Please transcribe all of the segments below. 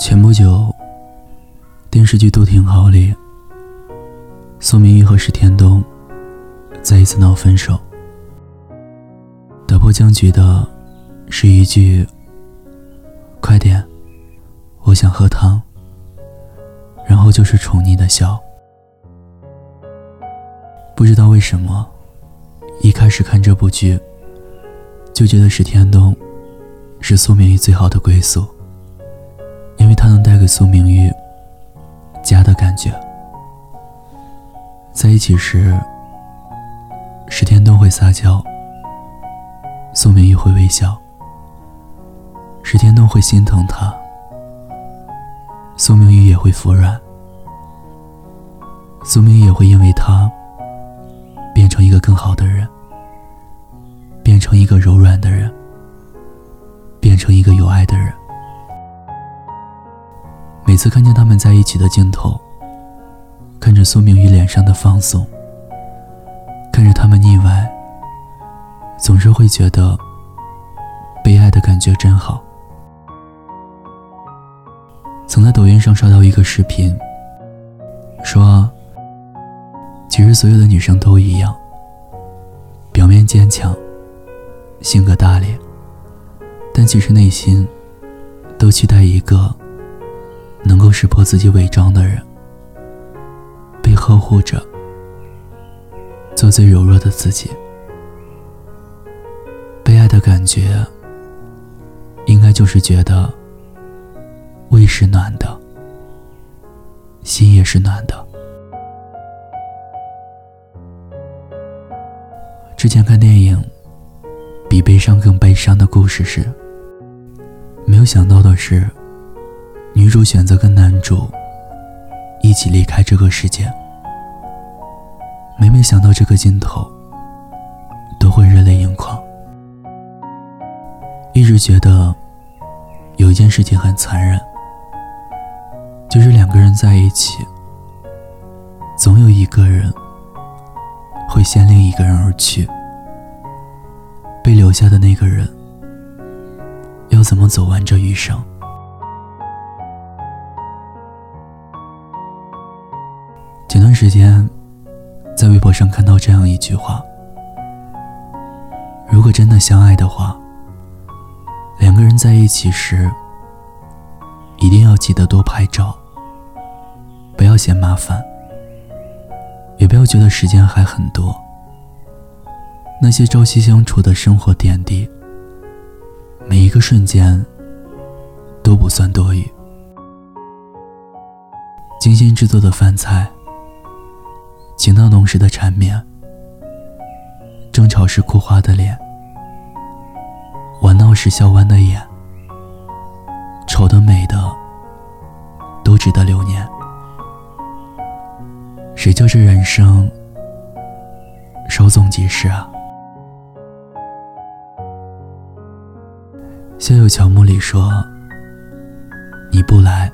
前不久，电视剧《都挺好》里，苏明玉和石天东再一次闹分手。打破僵局的是一句：“快点，我想喝汤。”然后就是宠溺的笑。不知道为什么，一开始看这部剧，就觉得石天东是苏明玉最好的归宿。他能带给苏明玉家的感觉。在一起时，石天东会撒娇，苏明玉会微笑。石天东会心疼他，苏明玉也会服软。苏明也会因为他变成一个更好的人，变成一个柔软的人，变成一个有爱的人。每次看见他们在一起的镜头，看着苏明玉脸上的放松，看着他们腻歪，总是会觉得被爱的感觉真好。曾在抖音上刷到一个视频，说，其实所有的女生都一样，表面坚强，性格大咧，但其实内心都期待一个。识破自己伪装的人，被呵护着，做最柔弱的自己。被爱的感觉，应该就是觉得胃是暖的，心也是暖的。之前看电影《比悲伤更悲伤的故事》时，没有想到的是。女主选择跟男主一起离开这个世界，每每想到这个镜头，都会热泪盈眶。一直觉得有一件事情很残忍，就是两个人在一起，总有一个人会先另一个人而去，被留下的那个人要怎么走完这余生？时间，在微博上看到这样一句话：“如果真的相爱的话，两个人在一起时，一定要记得多拍照，不要嫌麻烦，也不要觉得时间还很多。那些朝夕相处的生活点滴，每一个瞬间都不算多余。精心制作的饭菜。”情到浓时的缠绵，争吵时哭花的脸，玩闹时笑弯的眼，丑的美的都值得留念。谁叫这人生稍纵即逝啊？《校友乔木》里说：“你不来，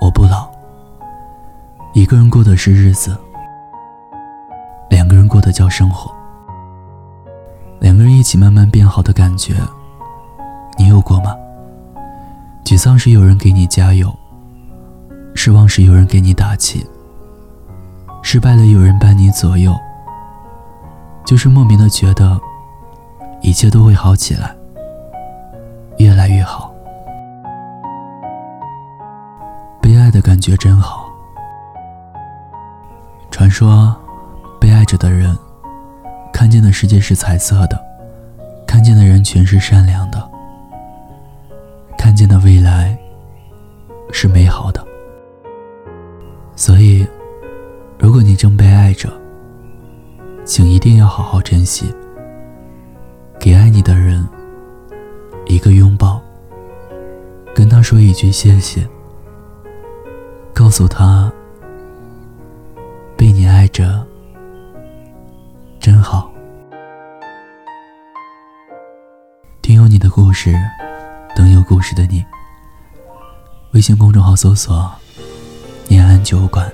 我不老，一个人过的是日子。”两个人过的叫生活，两个人一起慢慢变好的感觉，你有过吗？沮丧时有人给你加油，失望时有人给你打气，失败了有人伴你左右，就是莫名的觉得一切都会好起来，越来越好。被爱的感觉真好。传说。的人，看见的世界是彩色的，看见的人群是善良的，看见的未来是美好的。所以，如果你正被爱着，请一定要好好珍惜，给爱你的人一个拥抱，跟他说一句谢谢，告诉他被你爱着。真好，听有你的故事，等有故事的你。微信公众号搜索“念安酒馆”，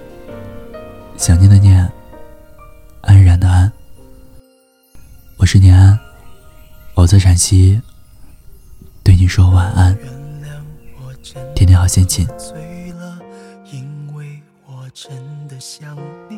想念的念，安然的安。我是念安，我在陕西，对你说晚安，天。天好心情。醉了，因为我真的想你了，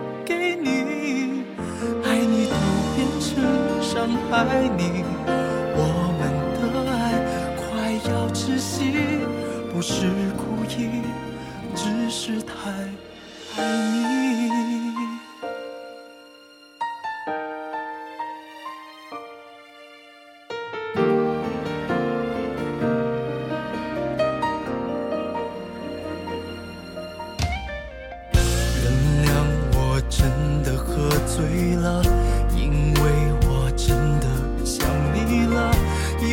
爱你，我们的爱快要窒息，不是故意，只是太爱你。原谅我真的喝醉了，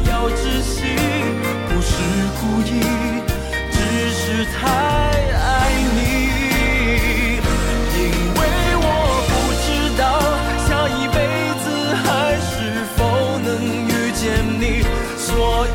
要窒息，不是故意，只是太爱你。因为我不知道下一辈子还是否能遇见你，所以